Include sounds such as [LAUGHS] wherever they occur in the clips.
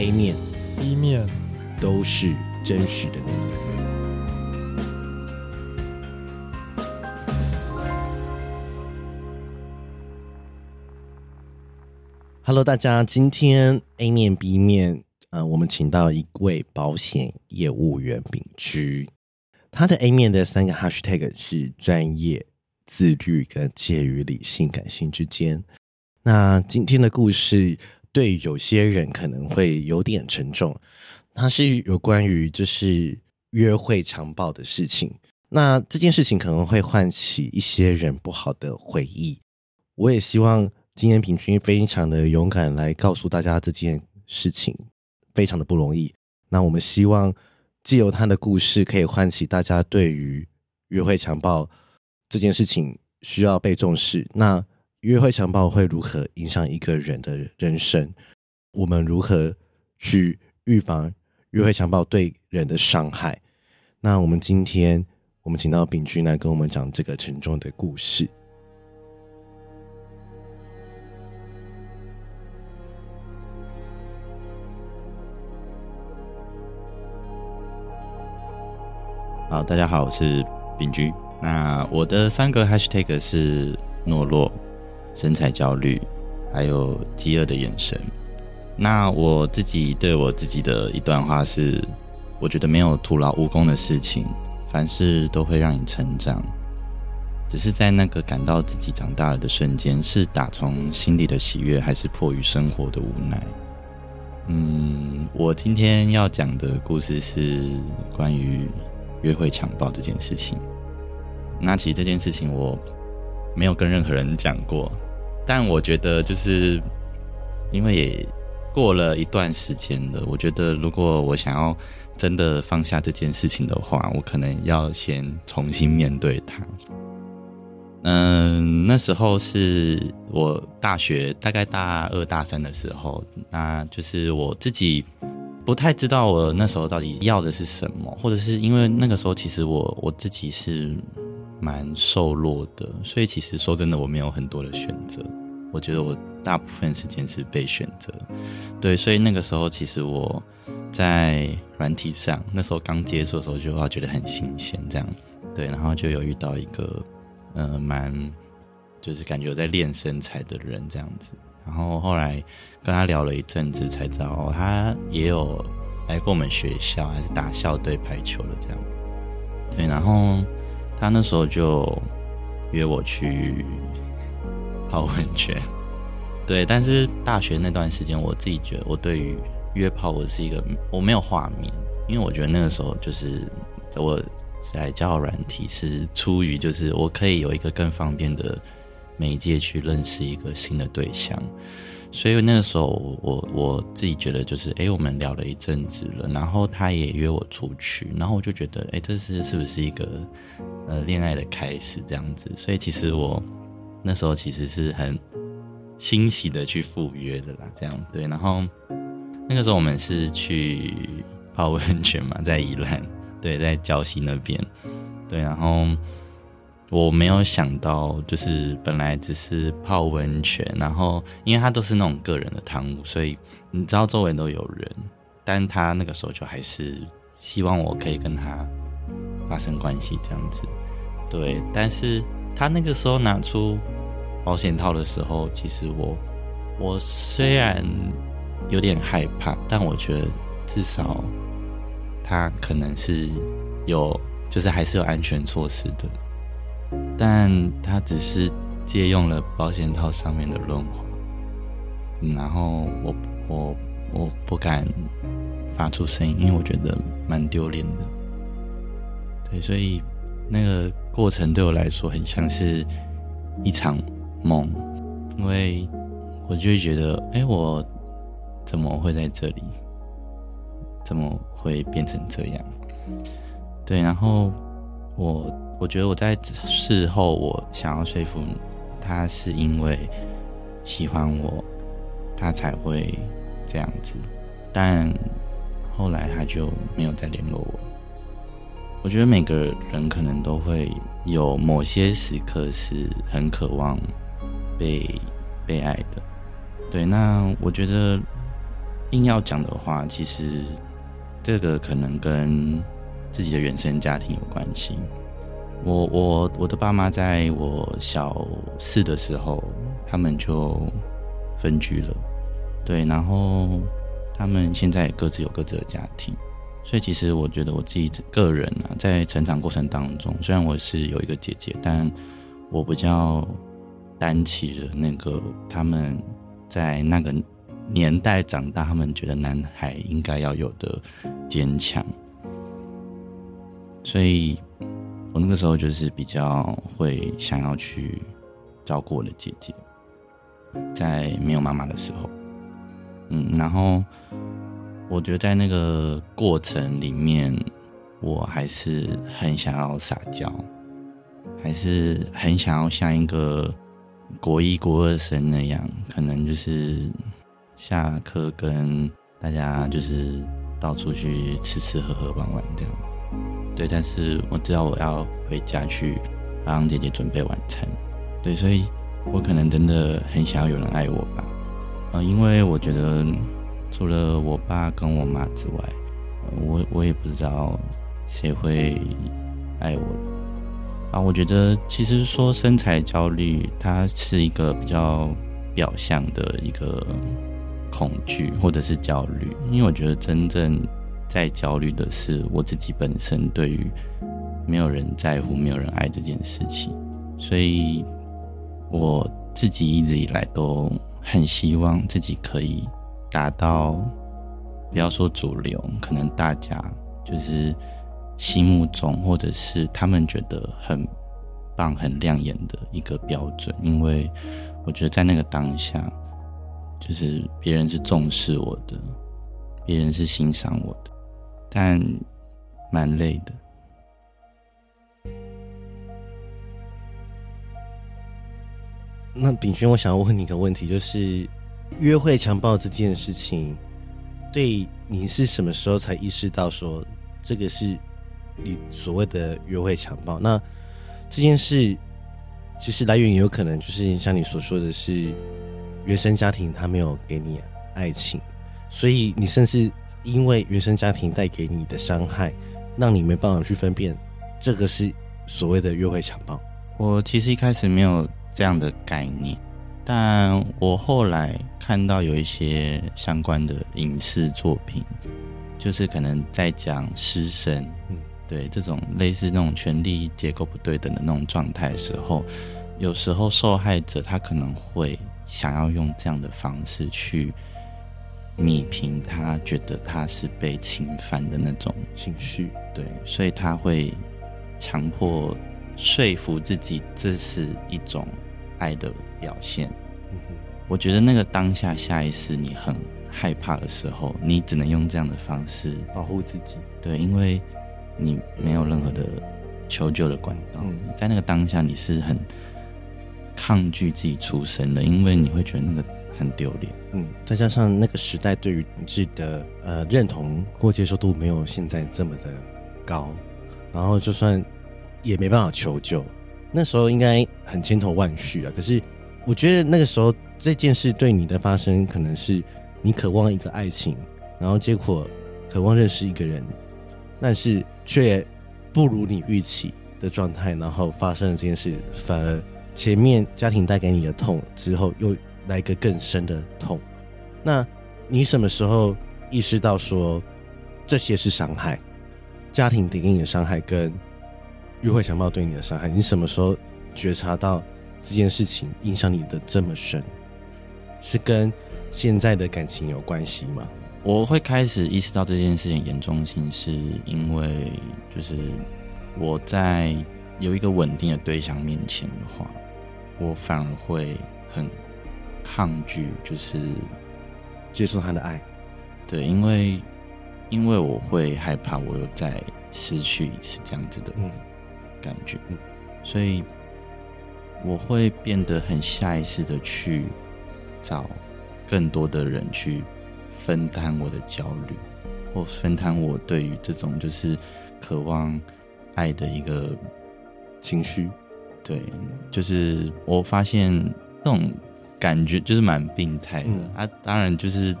A 面、B 面都是真实的你。Hello，大家，今天 A 面、B 面，呃，我们请到一位保险业务员丙居，他的 A 面的三个 Hashtag 是专业、自律跟介于理性感性之间。那今天的故事对有些人可能会有点沉重，它是有关于就是约会强暴的事情。那这件事情可能会唤起一些人不好的回忆。我也希望。今天平均非常的勇敢来告诉大家这件事情，非常的不容易。那我们希望既由他的故事，可以唤起大家对于约会强暴这件事情需要被重视。那约会强暴会如何影响一个人的人生？我们如何去预防约会强暴对人的伤害？那我们今天我们请到秉居来跟我们讲这个沉重的故事。好，大家好，我是秉居。那我的三个 hashtag 是懦弱、身材焦虑，还有饥饿的眼神。那我自己对我自己的一段话是：我觉得没有徒劳无功的事情，凡事都会让你成长。只是在那个感到自己长大了的瞬间，是打从心里的喜悦，还是迫于生活的无奈？嗯，我今天要讲的故事是关于。约会强暴这件事情，那其实这件事情我没有跟任何人讲过，但我觉得就是因为也过了一段时间了，我觉得如果我想要真的放下这件事情的话，我可能要先重新面对它。嗯，那时候是我大学大概大二大三的时候，那就是我自己。不太知道我那时候到底要的是什么，或者是因为那个时候其实我我自己是蛮瘦弱的，所以其实说真的我没有很多的选择。我觉得我大部分时间是被选择，对，所以那个时候其实我在软体上，那时候刚接触的时候就觉得很新鲜，这样对，然后就有遇到一个呃蛮就是感觉有在练身材的人这样子。然后后来跟他聊了一阵子，才知道哦，他也有来过我们学校，还是打校队排球的这样。对，然后他那时候就约我去泡温泉。[LAUGHS] 对，但是大学那段时间，我自己觉得我对于约炮，我是一个我没有画面，因为我觉得那个时候就是我在交友软体是出于就是我可以有一个更方便的。媒介去认识一个新的对象，所以那个时候我我自己觉得就是，哎，我们聊了一阵子了，然后他也约我出去，然后我就觉得，哎，这是是不是一个呃恋爱的开始这样子？所以其实我那时候其实是很欣喜的去赴约的啦，这样对。然后那个时候我们是去泡温泉嘛，在宜兰，对，在礁溪那边，对，然后。我没有想到，就是本来只是泡温泉，然后因为他都是那种个人的汤屋，所以你知道周围都有人，但他那个时候就还是希望我可以跟他发生关系这样子，对。但是他那个时候拿出保险套的时候，其实我我虽然有点害怕，但我觉得至少他可能是有，就是还是有安全措施的。但他只是借用了保险套上面的润滑，然后我我我不敢发出声音，因为我觉得蛮丢脸的。对，所以那个过程对我来说很像是一场梦，因为我就会觉得，哎，我怎么会在这里？怎么会变成这样？对，然后我。我觉得我在事后，我想要说服他，是因为喜欢我，他才会这样子。但后来他就没有再联络我。我觉得每个人可能都会有某些时刻是很渴望被被爱的。对，那我觉得硬要讲的话，其实这个可能跟自己的原生家庭有关系。我我我的爸妈在我小四的时候，他们就分居了，对，然后他们现在也各自有各自的家庭，所以其实我觉得我自己个人啊，在成长过程当中，虽然我是有一个姐姐，但我比较担起了那个他们在那个年代长大，他们觉得男孩应该要有的坚强，所以。我那个时候就是比较会想要去照顾我的姐姐，在没有妈妈的时候，嗯，然后我觉得在那个过程里面，我还是很想要撒娇，还是很想要像一个国一国二生那样，可能就是下课跟大家就是到处去吃吃喝喝玩玩这样。对，但是我知道我要回家去帮姐姐准备晚餐。对，所以我可能真的很想要有人爱我吧。呃，因为我觉得除了我爸跟我妈之外，我我也不知道谁会爱我。啊，我觉得其实说身材焦虑，它是一个比较表象的一个恐惧或者是焦虑，因为我觉得真正。在焦虑的是我自己本身对于没有人在乎、没有人爱这件事情，所以我自己一直以来都很希望自己可以达到，不要说主流，可能大家就是心目中或者是他们觉得很棒、很亮眼的一个标准，因为我觉得在那个当下，就是别人是重视我的，别人是欣赏我的。但蛮累的。那秉均，我想要问你一个问题，就是约会强暴这件事情，对你是什么时候才意识到说这个是你所谓的约会强暴？那这件事其实来源也有可能就是像你所说的是原生家庭他没有给你爱情，所以你甚至。因为原生家庭带给你的伤害，让你没办法去分辨这个是所谓的约会强暴。我其实一开始没有这样的概念，但我后来看到有一些相关的影视作品，就是可能在讲师生，嗯，对这种类似那种权力结构不对等的那种状态的时候，有时候受害者他可能会想要用这样的方式去。弭平他觉得他是被侵犯的那种情绪，对，所以他会强迫说服自己这是一种爱的表现。嗯哼，我觉得那个当下下意识你很害怕的时候，你只能用这样的方式保护自己。对，因为你没有任何的求救的管道，嗯，在那个当下你是很抗拒自己出声的，因为你会觉得那个。很丢脸，嗯，再加上那个时代对于同志的呃认同或接受度没有现在这么的高，然后就算也没办法求救，那时候应该很千头万绪啊。可是我觉得那个时候这件事对你的发生，可能是你渴望一个爱情，然后结果渴望认识一个人，但是却不如你预期的状态，然后发生了这件事，反而前面家庭带给你的痛之后又。来一个更深的痛，那你什么时候意识到说这些是伤害？家庭给你的伤害跟约会强暴对你的伤害，你什么时候觉察到这件事情影响你的这么深？是跟现在的感情有关系吗？我会开始意识到这件事情严重性，是因为就是我在有一个稳定的对象面前的话，我反而会很。抗拒就是接受他的爱，对，因为因为我会害怕我又再失去一次这样子的感觉，嗯，所以我会变得很下意识的去找更多的人去分担我的焦虑，或分担我对于这种就是渴望爱的一个情绪，对，就是我发现这种。感觉就是蛮病态的、嗯、啊，当然就是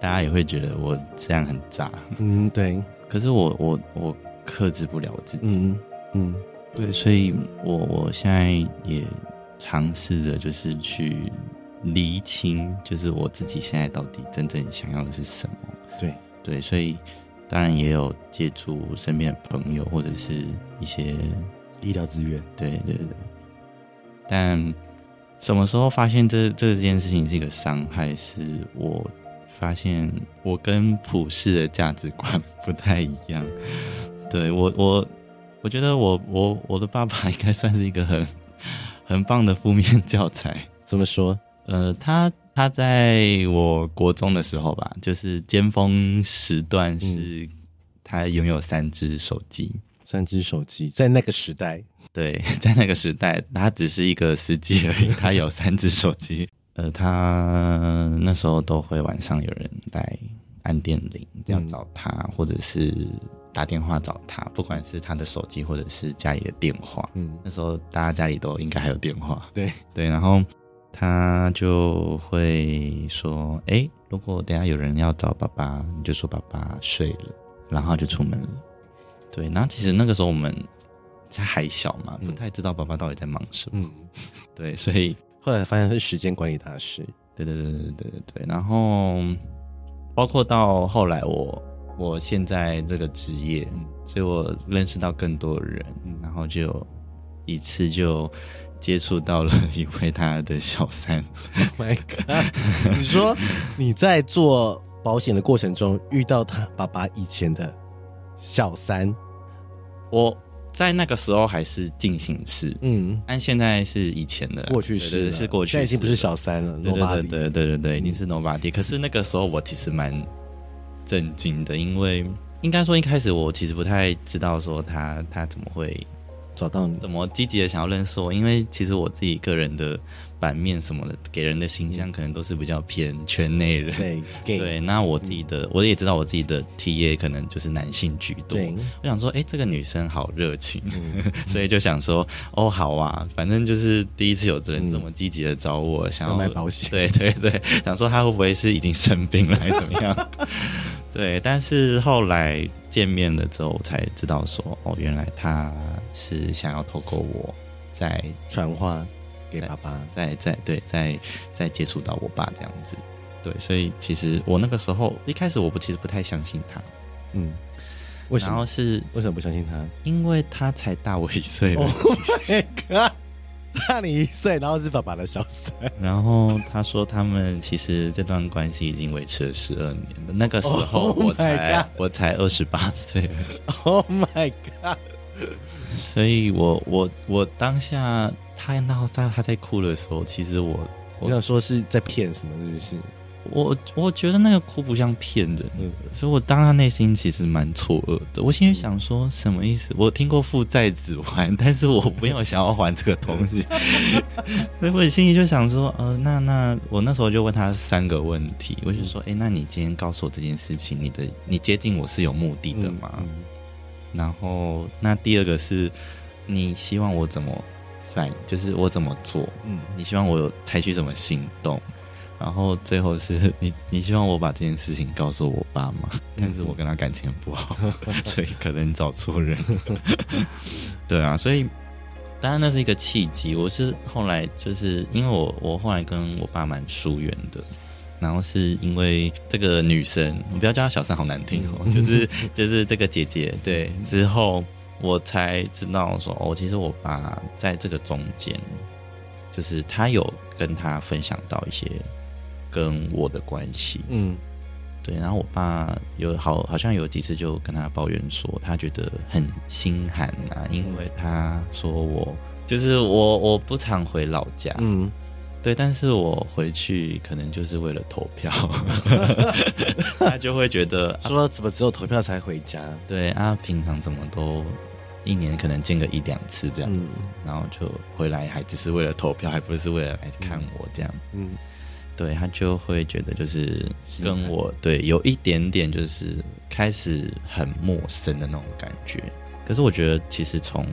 大家也会觉得我这样很渣。嗯，对。可是我我我克制不了我自己。嗯嗯，对，所以我我现在也尝试着就是去厘清，就是我自己现在到底真正想要的是什么。对对，所以当然也有借助身边的朋友或者是一些医疗资源。对对对。但什么时候发现这这件事情是一个伤害？是我发现我跟普世的价值观不太一样。[LAUGHS] 对，我我我觉得我我我的爸爸应该算是一个很很棒的负面教材。怎么说？呃，他他在我国中的时候吧，就是尖峰时段，是他拥有三只手机。三只手机在那个时代，对，[LAUGHS] 在那个时代，他只是一个司机而已。[LAUGHS] 他有三只手机，呃，他那时候都会晚上有人来按电铃，这样找他，嗯、或者是打电话找他，不管是他的手机或者是家里的电话。嗯，那时候大家家里都应该还有电话。对 [LAUGHS] 对，然后他就会说：“哎，如果等下有人要找爸爸，你就说爸爸睡了，然后就出门了。”对，然后其实那个时候我们才还小嘛，不太知道爸爸到底在忙什么。嗯，对，所以后来发现是时间管理大师。对对对对对对对。然后包括到后来我我现在这个职业，嗯，所以我认识到更多人，然后就一次就接触到了一位他的小三。Oh my god！你说你在做保险的过程中遇到他爸爸以前的？小三，我在那个时候还是进行式，嗯，但现在是以前的过去式，是过去式，现在已经不是小三了，对对对对对对对，已经是 nobody。可是那个时候我其实蛮震惊的，因为应该说一开始我其实不太知道说他他怎么会。找到你，怎么积极的想要认识我？因为其实我自己个人的版面什么的，给人的形象可能都是比较偏圈内人。对对，那我自己的、嗯、我也知道我自己的 TA 可能就是男性居多。我想说，哎、欸，这个女生好热情，嗯、[LAUGHS] 所以就想说，哦，好啊，反正就是第一次有人这么积极的找我，嗯、想要买保险。对对对，想说他会不会是已经生病了，还是怎么样？[LAUGHS] 对，但是后来见面了之后，我才知道说，哦，原来他是想要透过我在传话给爸爸，再再对，再再接触到我爸这样子。对，所以其实我那个时候一开始我不其实不太相信他，嗯，为什么？然后是为什么不相信他？因为他才大我一岁。Oh my God 大你一岁，然后是爸爸的小三，然后他说他们其实这段关系已经维持了十二年了。那个时候我才、oh、我才二十八岁。Oh my god！所以我我我当下他闹他他在哭的时候，其实我我想说是在骗什么，是不是？我我觉得那个哭不像骗人，嗯，所以我当他内心其实蛮错愕的。我心里想说什么意思？我听过负债子还，[LAUGHS] 但是我没有想要还这个东西，[LAUGHS] 所以我心里就想说，呃，那那我那时候就问他三个问题，我就说，哎、欸，那你今天告诉我这件事情，你的你接近我是有目的的吗？嗯嗯、然后那第二个是，你希望我怎么反应，就是我怎么做？嗯，你希望我有采取什么行动？然后最后是你，你希望我把这件事情告诉我爸妈？但是我跟他感情很不好，[LAUGHS] 所以可能找错人。[LAUGHS] 对啊，所以当然那是一个契机。我是后来就是因为我我后来跟我爸蛮疏远的，然后是因为这个女生，我不要叫她小三，好难听哦，[LAUGHS] 就是就是这个姐姐。对，之后我才知道说哦，其实我爸在这个中间，就是他有跟他分享到一些。跟我的关系，嗯，对，然后我爸有好好像有几次就跟他抱怨说，他觉得很心寒啊，因为他说我就是我我不常回老家，嗯，对，但是我回去可能就是为了投票，[LAUGHS] 他就会觉得说怎么只有投票才回家？对啊，平常怎么都一年可能见个一两次这样子，嗯，然后就回来还只是为了投票，还不是为了来看我这样，嗯。嗯对，他就会觉得就是跟我对有一点点就是开始很陌生的那种感觉。可是我觉得其实从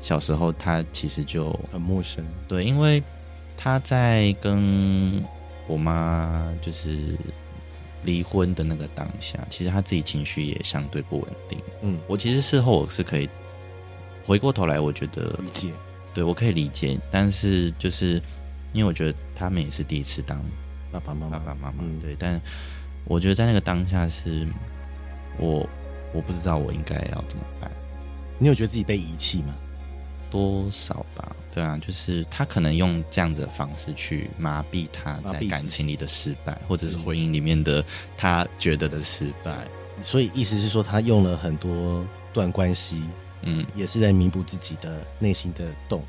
小时候他其实就很陌生。对，因为他在跟我妈就是离婚的那个当下，其实他自己情绪也相对不稳定。嗯，我其实事后我是可以回过头来，我觉得理解，对我可以理解，但是就是因为我觉得他们也是第一次当爸爸妈妈，爸爸妈妈，嗯，对，但我觉得在那个当下是我我不知道我应该要怎么办。你有觉得自己被遗弃吗？多少吧，对啊，就是他可能用这样的方式去麻痹他在感情里的失败，或者是婚姻里面的他觉得的失败。所以意思是说，他用了很多段关系，嗯，也是在弥补自己的内心的洞。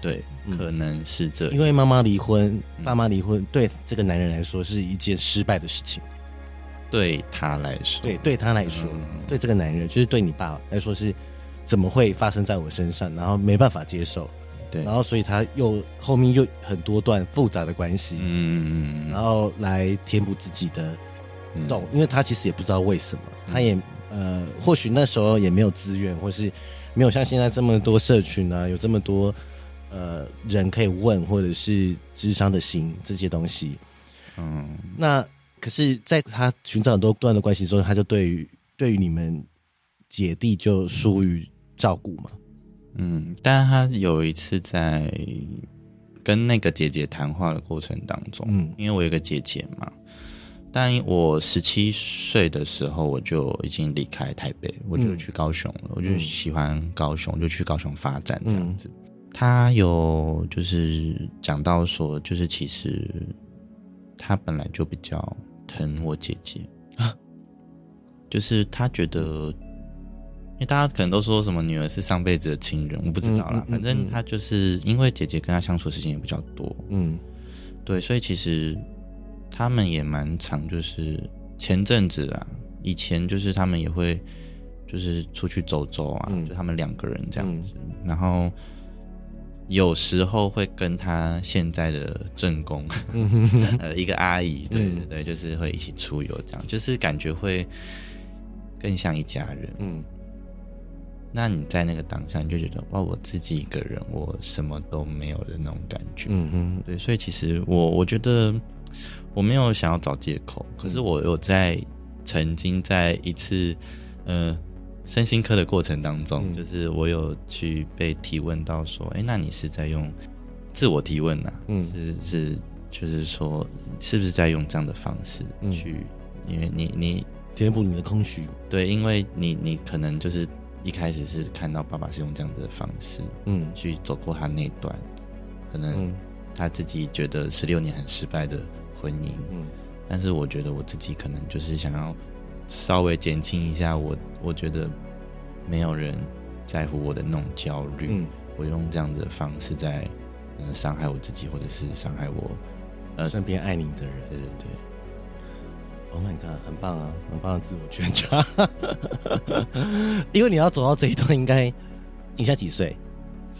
对，可能是这样。因为妈妈离婚，爸妈离婚，对这个男人来说是一件失败的事情。对他来说，对对他来说，对这个男人，就是对你爸来说是。怎么会发生在我身上？然后没办法接受，对，然后所以他又后面又很多段复杂的关系，嗯嗯，然后来填补自己的洞，嗯、因为他其实也不知道为什么，他也呃，或许那时候也没有资源，或是没有像现在这么多社群啊，有这么多呃人可以问，或者是智商的心这些东西，嗯，那可是在他寻找很多段的关系中，他就对于对于你们姐弟就疏于。照顾嘛，嗯，但是他有一次在跟那个姐姐谈话的过程当中，嗯，因为我有个姐姐嘛，但我十七岁的时候我就已经离开台北，我就去高雄了，嗯、我就喜欢高雄，就去高雄发展这样子。嗯、他有就是讲到说，就是其实他本来就比较疼我姐姐啊，就是他觉得。因为大家可能都说什么女儿是上辈子的亲人，我不知道啦。嗯嗯嗯、反正她就是因为姐姐跟她相处的时间也比较多，嗯，对，所以其实他们也蛮常，就是前阵子啊，以前就是他们也会就是出去走走啊，嗯、就他们两个人这样子，嗯、然后有时候会跟她现在的正宫，嗯、[LAUGHS] 呃，一个阿姨，对对对，就是会一起出游，这样就是感觉会更像一家人，嗯。那你在那个当下，你就觉得哇，我自己一个人，我什么都没有的那种感觉。嗯哼，对，所以其实我我觉得我没有想要找借口，可是我有在曾经在一次呃身心科的过程当中，嗯、就是我有去被提问到说，哎、欸，那你是在用自我提问呐、啊？嗯，是是，就是说是不是在用这样的方式去，嗯、因为你你填补你的空虚，对，因为你你可能就是。一开始是看到爸爸是用这样子的方式，嗯，去走过他那段，可能他自己觉得十六年很失败的婚姻，嗯，但是我觉得我自己可能就是想要稍微减轻一下我，我觉得没有人在乎我的那种焦虑，嗯，我用这样的方式在嗯伤害我自己，或者是伤害我呃身边爱你的人，对对对。Oh my god，很棒啊，很棒的自我觉察。因为你要走到这一段，应该你现在几岁？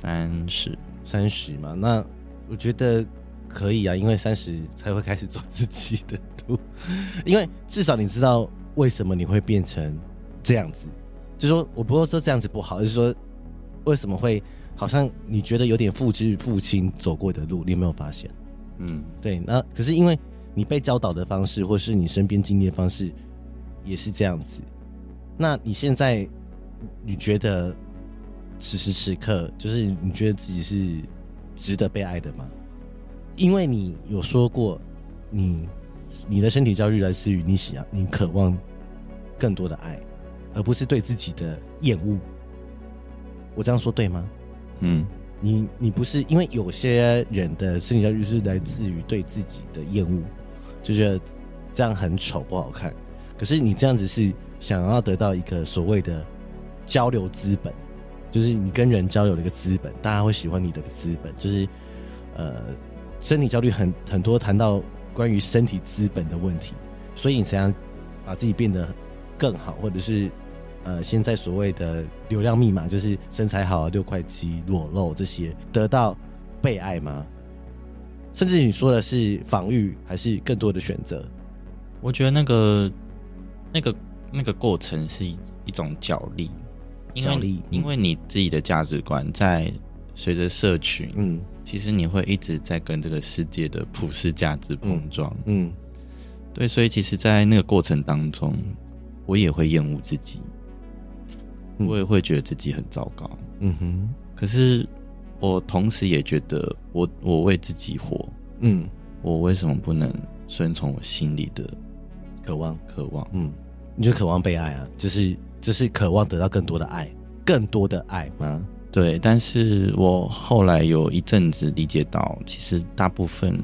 三十，三十嘛。那我觉得可以啊，因为三十才会开始走自己的路。因为至少你知道为什么你会变成这样子。就是说我不会说这样子不好，就是说为什么会好像你觉得有点复制父亲走过的路，你有没有发现？嗯，对。那可是因为。你被教导的方式，或是你身边经历的方式，也是这样子。那你现在，你觉得此时此刻，就是你觉得自己是值得被爱的吗？因为你有说过，你你的身体焦虑来自于你想，你渴望更多的爱，而不是对自己的厌恶。我这样说对吗？嗯。你你不是因为有些人的身体焦虑是来自于对自己的厌恶。就觉得这样很丑不好看，可是你这样子是想要得到一个所谓的交流资本，就是你跟人交流的一个资本，大家会喜欢你的资本，就是呃身体焦虑很很多谈到关于身体资本的问题，所以你想要把自己变得更好，或者是呃现在所谓的流量密码，就是身材好、六块肌、裸露这些，得到被爱吗？甚至你说的是防御，还是更多的选择？我觉得那个、那个、那个过程是一一种角力，角力，因为、嗯、因为你自己的价值观在随着社群，嗯，其实你会一直在跟这个世界的普世价值碰撞，嗯，对，所以其实，在那个过程当中，我也会厌恶自己，嗯、我也会觉得自己很糟糕。嗯哼。可是，我同时也觉得我，我我为自己活。嗯。我为什么不能顺从我心里的渴望？渴望。嗯。你就渴望被爱啊？就是就是渴望得到更多的爱，更多的爱吗？对。但是我后来有一阵子理解到，其实大部分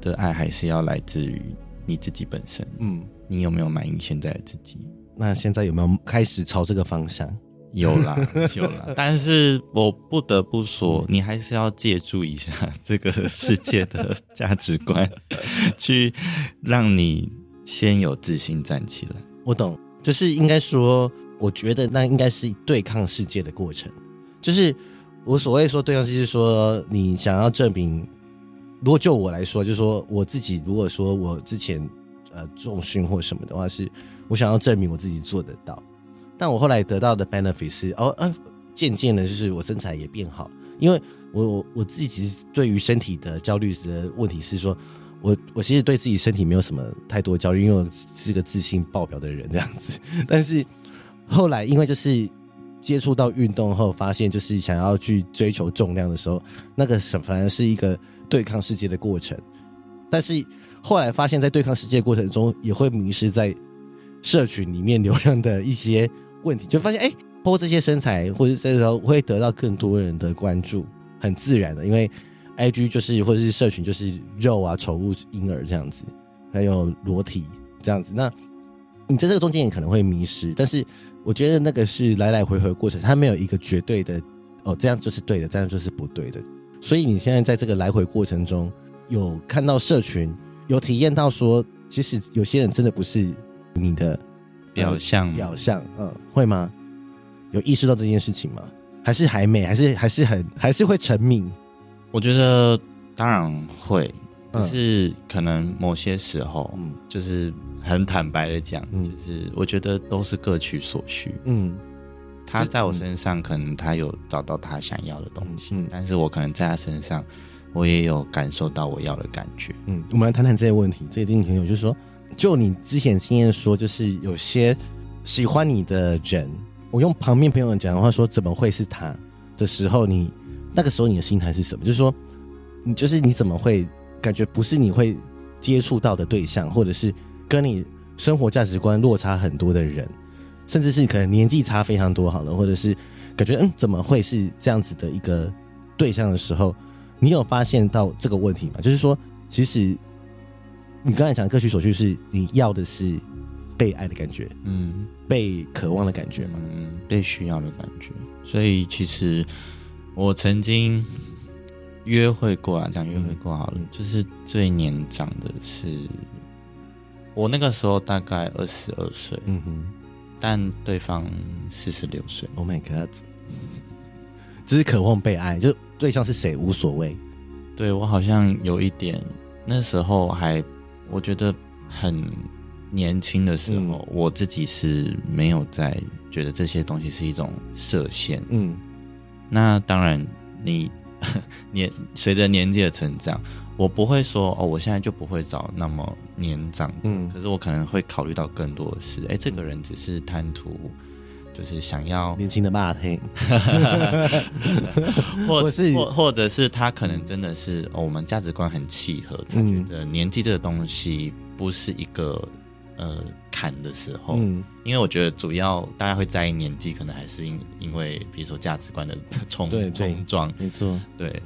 的爱还是要来自于。你自己本身，嗯，你有没有满意现在的自己？那现在有没有开始朝这个方向？有啦，[LAUGHS] 有啦。但是我不得不说，你还是要借助一下这个世界的价值观，[LAUGHS] 去让你先有自信站起来。我懂，就是应该说，我觉得那应该是对抗世界的过程。就是我所谓说对抗世界，是说你想要证明。如果就我来说，就是说我自己，如果说我之前呃重训或什么的话，是我想要证明我自己做得到。但我后来得到的 benefit 是，哦呃，渐渐的，就是我身材也变好。因为我我我自己其实对于身体的焦虑的问题是说，我我其实对自己身体没有什么太多焦虑，因为我是个自信爆表的人这样子。[LAUGHS] 但是后来因为就是接触到运动后，发现就是想要去追求重量的时候，那个什反而是一个。对抗世界的过程，但是后来发现，在对抗世界的过程中，也会迷失在社群里面流量的一些问题，就发现哎，po 这些身材或者这时候会得到更多人的关注，很自然的，因为 IG 就是或者是社群就是肉啊、宠物、婴儿这样子，还有裸体这样子。那你在这个中间也可能会迷失，但是我觉得那个是来来回回过程，它没有一个绝对的哦，这样就是对的，这样就是不对的。所以你现在在这个来回过程中，有看到社群，有体验到说，其实有些人真的不是你的表象，呃，表象，嗯，会吗？有意识到这件事情吗？还是还没？还是还是很还是会沉迷？我觉得当然会，但是可能某些时候，嗯，就是很坦白的讲，嗯，就是我觉得都是各取所需，嗯。他在我身上，可能他有找到他想要的东西，嗯，但是我可能在他身上，我也有感受到我要的感觉。嗯，我们来谈谈这些问题。这一定很有，就是说，就你之前经验说，就是有些喜欢你的人，我用旁边朋友讲的话说，怎么会是他的时候，你那个时候你的心态是什么？就是说，你就是你怎么会感觉不是你会接触到的对象，或者是跟你生活价值观落差很多的人？甚至是可能年纪差非常多好了，或者是感觉嗯，怎么会是这样子的一个对象的时候，你有发现到这个问题吗？就是说，其实你刚才讲各取所需，是你要的是被爱的感觉，嗯，被渴望的感觉嘛，嗯，被需要的感觉。所以其实我曾经约会过啊，讲约会过好了，嗯，就是最年长的是我那个时候大概二十二岁，嗯哼。但对方四十六岁，Oh my God！只是渴望被爱，就对象是谁无所谓。对，我好像有一点，那时候还我觉得很年轻的时候，嗯，我自己是没有在觉得这些东西是一种设限。嗯，那当然你。[LAUGHS] 年随着年纪的成长，我不会说哦，我现在就不会找那么年长。嗯，可是我可能会考虑到更多的是，哎、欸，这个人只是贪图，就是想要年轻的骂黑，[LAUGHS] 或是或或者是他可能真的是、哦、我们价值观很契合，他觉得年纪这个东西不是一个。呃，坎的时候，嗯，因为我觉得主要大家会在意年纪，可能还是因因为比如说价值观的冲冲撞，没错，对，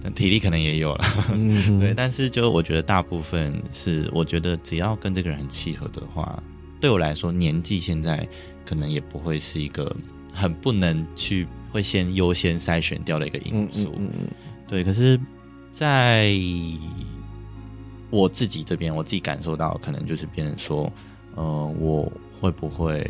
但体力可能也有了，嗯、[LAUGHS] 对，但是就我觉得大部分是，我觉得只要跟这个人很契合的话，对我来说，年纪现在可能也不会是一个很不能去会先优先筛选掉的一个因素，嗯，嗯，嗯，对，可是，在。我自己这边，我自己感受到，可能就是别人说，呃，我会不会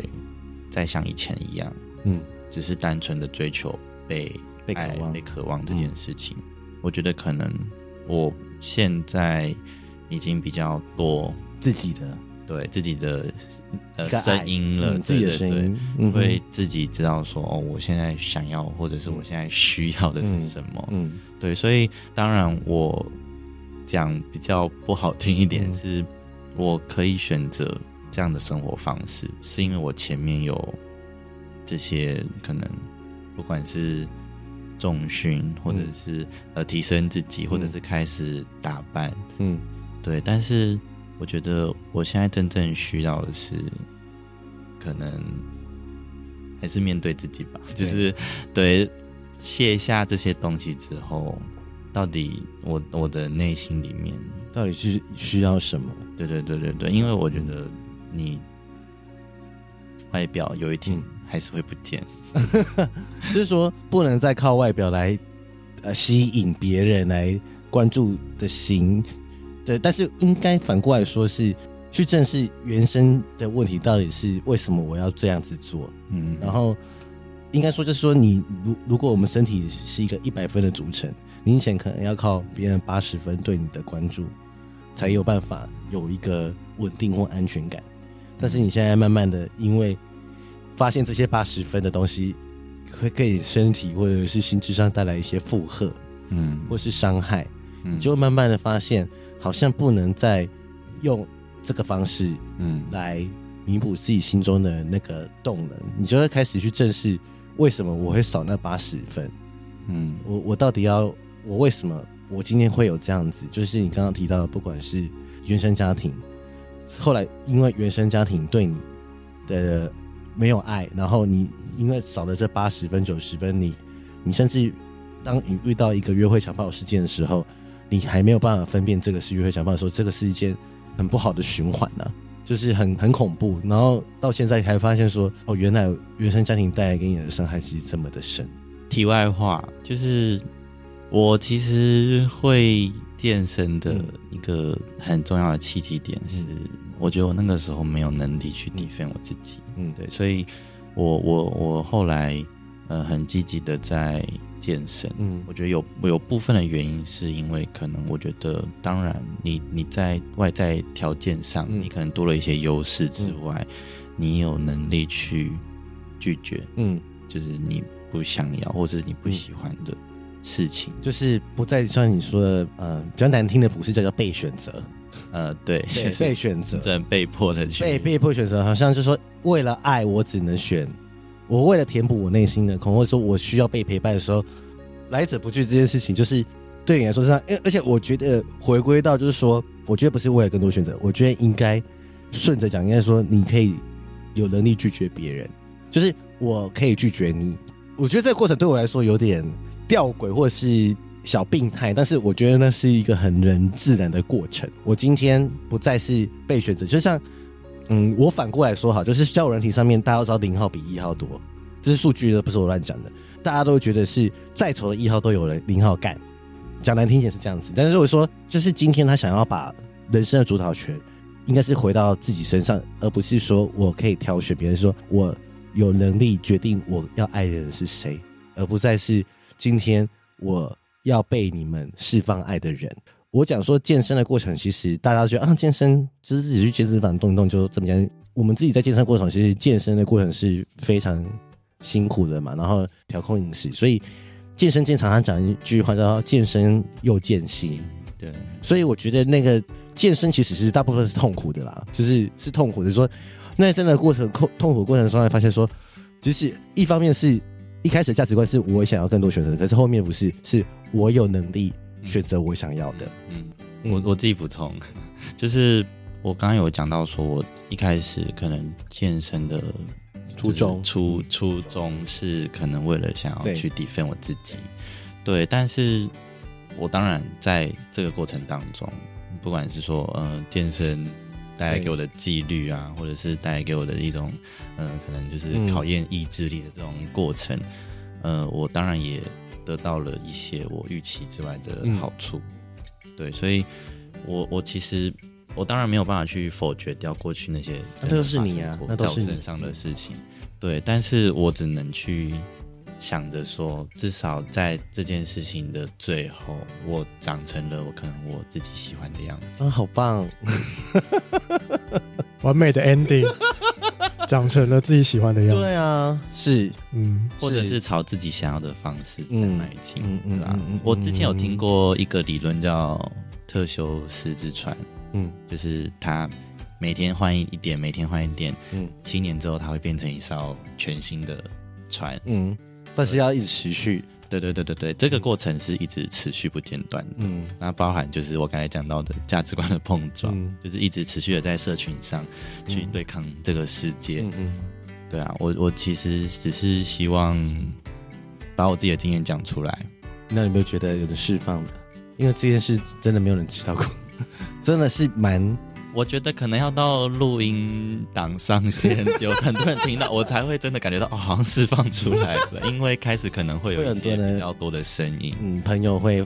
再像以前一样，嗯，只是单纯的追求被被渴望、被渴望这件事情。嗯，我觉得可能我现在已经比较多自己的。对自己的呃声音了，嗯，自己的声音，嗯，会自己知道说，哦，我现在想要或者是我现在需要的是什么，嗯，嗯。对，所以当然我。讲比较不好听一点是，我可以选择这样的生活方式，是因为我前面有这些可能，不管是重训，或者是、嗯、呃提升自己，或者是开始打扮，嗯，对。但是我觉得我现在真正需要的是，可能还是面对自己吧，[LAUGHS] 就是对卸下这些东西之后。到底我我的内心里面到底是需要什么？对对对对对，因为我觉得你外表有一天还是会不见，[LAUGHS] 就是说不能再靠外表来呃吸引别人来关注的心。对，但是应该反过来说是去正视原生的问题，到底是为什么我要这样子做？嗯，然后应该说就是说你如如果我们身体是一个一百分的组成。你以前可能要靠别人八十分对你的关注，才有办法有一个稳定或安全感。但是你现在慢慢的，因为发现这些八十分的东西会给你身体或者是心智上带来一些负荷，嗯，或是伤害，你就慢慢的发现，好像不能再用这个方式，嗯，来弥补自己心中的那个动能。你就会开始去正视为什么我会少那八十分，嗯，我我到底要。我为什么我今天会有这样子？就是你刚刚提到的，不管是原生家庭，后来因为原生家庭对你的没有爱，然后你因为少了这八十分、九十分，你你甚至当你遇到一个约会强暴事件的时候，你还没有办法分辨这个是约会想法的时候，这个是一件很不好的循环呢、啊，就是很很恐怖。然后到现在才发现说，哦，原来原生家庭带来给你的伤害其实这么的深。题外话就是。我其实会健身的一个很重要的契机点是，我觉得我那个时候没有能力去 defend 我自己，嗯，对，所以我我我后来呃很积极的在健身，嗯，我觉得有有部分的原因是因为可能我觉得，当然你你在外在条件上你可能多了一些优势之外，你有能力去拒绝，嗯，就是你不想要或者是你不喜欢的。事情。就是不再像你说的，呃，比较难听的不是叫做被选择，呃，对，对被选择，[LAUGHS] 真被迫的去。被被迫选择，好像就是说为了爱我只能选，我为了填补我内心的空，或者说我需要被陪伴的时候，来者不拒这件事情，就是对你来说是。而且我觉得回归到就是说，我觉得不是为了更多选择，我觉得应该顺着讲，应该说你可以有能力拒绝别人，就是我可以拒绝你。我觉得这个过程对我来说有点。吊诡或是小病态，但是我觉得那是一个很人自然的过程。我今天不再是被选择，就像，嗯，我反过来说好，就是交友软体上面，大家都知道零号比一号多，这是数据的，不是我乱讲的。大家都觉得是再丑的一号都有人零号干，讲难听点是这样子。但是如果说，就是今天他想要把人生的主导权，应该是回到自己身上，而不是说我可以挑选别人，说我有能力决定我要爱的人是谁，而不再是。今天我要被你们释放爱的人，我讲说健身的过程，其实大家觉得啊，健身就是自己去健身房动一动就怎么样？我们自己在健身过程，其实健身的过程是非常辛苦的嘛。然后调控饮食，所以健身经常常讲一句话叫“健身又健心”。对，所以我觉得那个健身其实是大部分是痛苦的啦，就是是痛苦的。说那在那个过程痛痛苦的过程中，会发现说，就是一方面是。一开始的价值观是我想要更多选择，可是后面不是，是我有能力选择我想要的。嗯，嗯我我自己补充，就是我刚刚有讲到说，我一开始可能健身的初衷初初衷是可能为了想要去 defend 我自己，对，对，但是我当然在这个过程当中，不管是说呃健身。带来给我的纪律啊，或者是带来给我的一种，嗯、呃，可能就是考验意志力的这种过程，嗯、呃，我当然也得到了一些我预期之外的好处，嗯、对，所以我我其实我当然没有办法去否决掉过去那些那都是你啊，那都是身上的事情，对，但是我只能去。想着说，至少在这件事情的最后，我长成了我可能我自己喜欢的样子。啊，好棒！[LAUGHS] [LAUGHS] 完美的 ending，[LAUGHS] 长成了自己喜欢的样子。对啊，是，嗯，或者是朝自己想要的方式在迈进。嗯嗯啊，我之前有听过一个理论叫特修斯之船，嗯，就是它每天换一点，每天换一点，嗯，七年之后它会变成一艘全新的船，嗯，但是要一直持续。对对对对对，这个过程是一直持续不间断的。嗯，那包含就是我刚才讲到的价值观的碰撞，嗯、就是一直持续的在社群上去对抗这个世界。嗯嗯，对啊，我我其实只是希望把我自己的经验讲出来。那你有没有觉得有点释放的？因为这件事真的没有人知道过，[LAUGHS] 真的是蛮。我觉得可能要到录音档上线，有很多人听到，我才会真的感觉到哦，好像释放出来了。因为开始可能会有一些比较多的声音，嗯，朋友会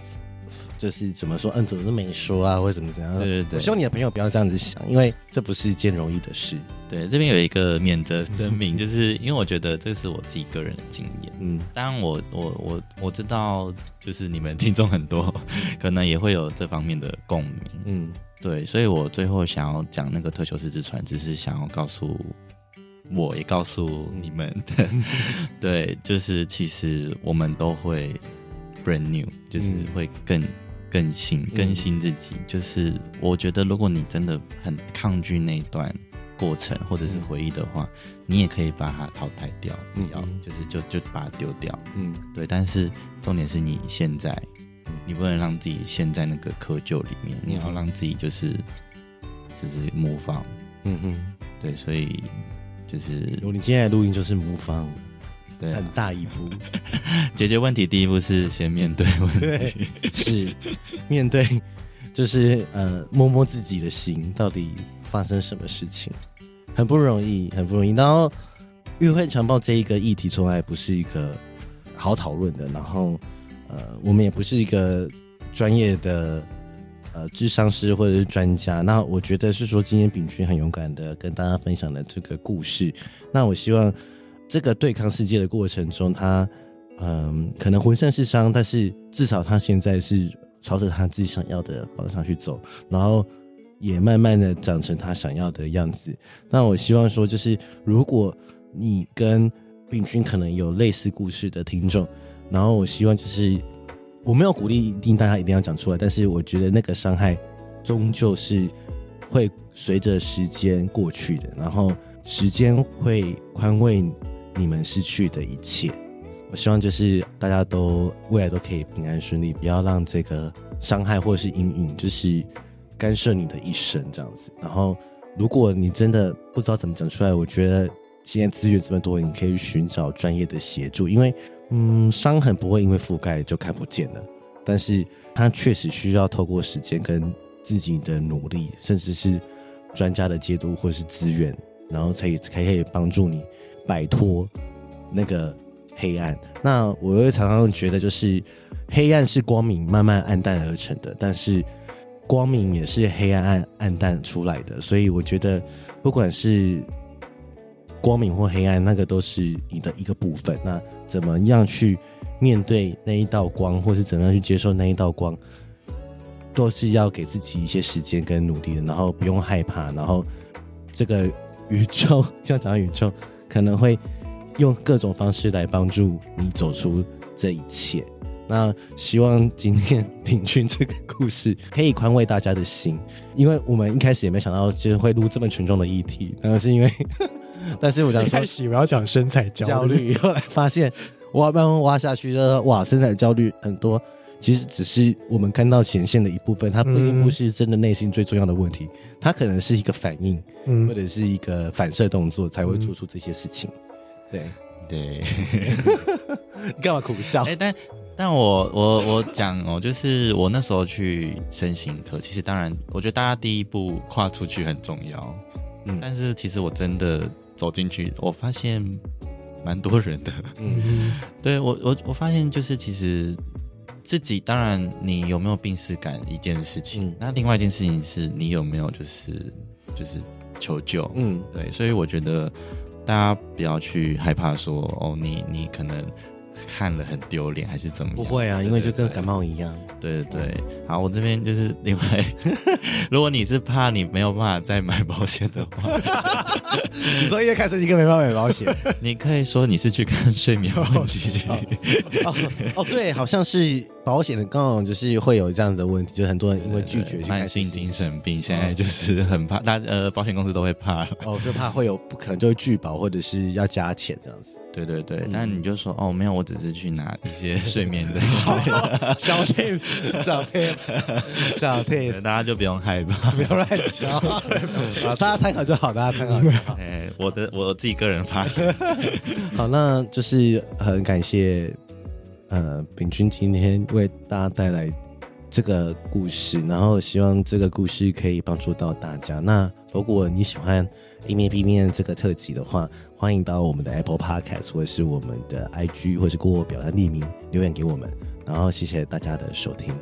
就是怎么说，嗯，怎么都没说啊，或者怎么怎样？对对对，我希望你的朋友不要这样子想，因为这不是一件容易的事。对，这边有一个免责声明，就是因为我觉得这是我自己个人的经验。嗯，当然我我我我知道，就是你们听众很多，[LAUGHS] 可能也会有这方面的共鸣。嗯。对，所以我最后想要讲那个特修斯之船，只是想要告诉我，也告诉你们的，[LAUGHS] 对，就是其实我们都会 brand new，就是会更更新更新自己。就是我觉得，如果你真的很抗拒那段过程或者是回忆的话，你也可以把它淘汰掉，不要，就是就就把它丢掉。嗯，对。但是重点是你现在。你不能让自己陷在那个窠臼里面，你要让自己就是就是 move on。嗯哼，对，所以就是有你今天的录音就是 move on，对、啊，很大一步 [LAUGHS] 解决问题。第一步是先面对问题，是面对，就是呃摸摸自己的心，到底发生什么事情，很不容易，很不容易。然后约会强暴这一个议题从来不是一个好讨论的，然后。呃，我们也不是一个专业的呃智商师或者是专家。那我觉得是说，今天秉君很勇敢的跟大家分享了这个故事。那我希望这个对抗世界的过程中，他嗯、可能浑身是伤，但是至少他现在是朝着他自己想要的方向去走，然后也慢慢的长成他想要的样子。那我希望说，就是如果你跟秉均可能有类似故事的听众。然后我希望就是，我没有鼓励一定大家一定要讲出来，但是我觉得那个伤害终究是会随着时间过去的，然后时间会宽慰你们失去的一切。我希望就是大家都未来都可以平安顺利，不要让这个伤害或者是阴影就是干涉你的一生这样子。然后如果你真的不知道怎么讲出来，我觉得现在资源这么多，你可以寻找专业的协助，因为。嗯，伤痕不会因为覆盖就看不见了，但是它确实需要透过时间跟自己的努力，甚至是专家的监督或是资源，然后才才可以帮助你摆脱那个黑暗。那我会常常觉得，就是黑暗是光明慢慢暗淡而成的，但是光明也是黑暗暗暗淡出来的。所以我觉得，不管是光明或黑暗，那个都是你的一个部分。那怎么样去面对那一道光，或是怎么样去接受那一道光，都是要给自己一些时间跟努力的。然后不用害怕，然后这个宇宙，要讲宇宙，可能会用各种方式来帮助你走出这一切。那希望今天平均这个故事可以宽慰大家的心，因为我们一开始也没想到，就是会录这么沉重的议题，那是因为。但是我想说，开始我要讲身材焦虑，后来发现挖慢慢挖下去，就哇，身材焦虑很多，其实只是我们看到前线的一部分，它并不是真的内心最重要的问题，它可能是一个反应，嗯，或者是一个反射动作才会做出这些事情。对。对，你 [LAUGHS] 干嘛苦笑？哎、欸，但但我我我讲哦，就是我那时候去身心科，其实当然，我觉得大家第一步跨出去很重要，嗯，但是其实我真的。走进去，我发现蛮多人的。嗯，对我我我发现就是其实自己，当然你有没有病逝感一件事情，嗯，那另外一件事情是你有没有就是就是求救。嗯，对，所以我觉得大家不要去害怕说哦，你你可能。看了很丢脸还是怎么样？不会啊，因为就跟感冒一样。对对对，好，我这边就是另外，[LAUGHS] 如果你是怕你没有办法再买保险的话，[LAUGHS] 你说因为看神经科没办法买保险，[LAUGHS] 你可以说你是去看睡眠问题。哦哦，对，好像是保险的刚好就是会有这样的问题，就很多人因为拒绝慢性精神病，现在就是很怕，大呃保险公司都会怕。哦，就怕会有不可能就会拒保或者是要加钱这样子。对对对，但你就说哦没有，我只是去拿一些睡眠的。[LAUGHS] 小 tips，小 tips，小 tips，大家就不用害怕，不要乱讲，[LAUGHS] 啊，大家参考就好，大家参考就好。[LAUGHS] 哎，我的我自己个人发言，好，那就是很感谢。呃，秉均今天为大家带来这个故事，然后希望这个故事可以帮助到大家。那如果你喜欢 A 面 B 面这个特辑的话，欢迎到我们的 Apple Podcast 或者是我们的 IG 或是给我表单匿名留言给我们。然后谢谢大家的收听。